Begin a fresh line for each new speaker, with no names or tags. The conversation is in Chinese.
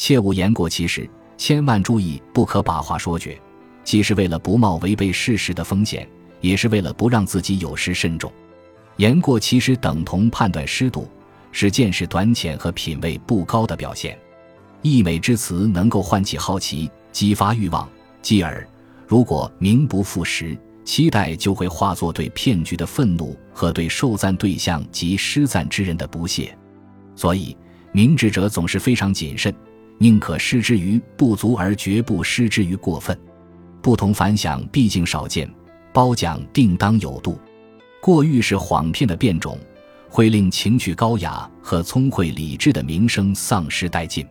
切勿言过其实，千万注意不可把话说绝，既是为了不冒违背事实的风险，也是为了不让自己有失慎重。言过其实等同判断失度，是见识短浅和品味不高的表现。溢美之词能够唤起好奇，激发欲望，继而，如果名不副实，期待就会化作对骗局的愤怒和对受赞对象及施赞之人的不屑。所以，明智者总是非常谨慎，宁可失之于不足，而绝不失之于过分。不同凡响毕竟少见，褒奖定当有度。过誉是谎骗的变种，会令情趣高雅和聪慧理智的名声丧失殆尽。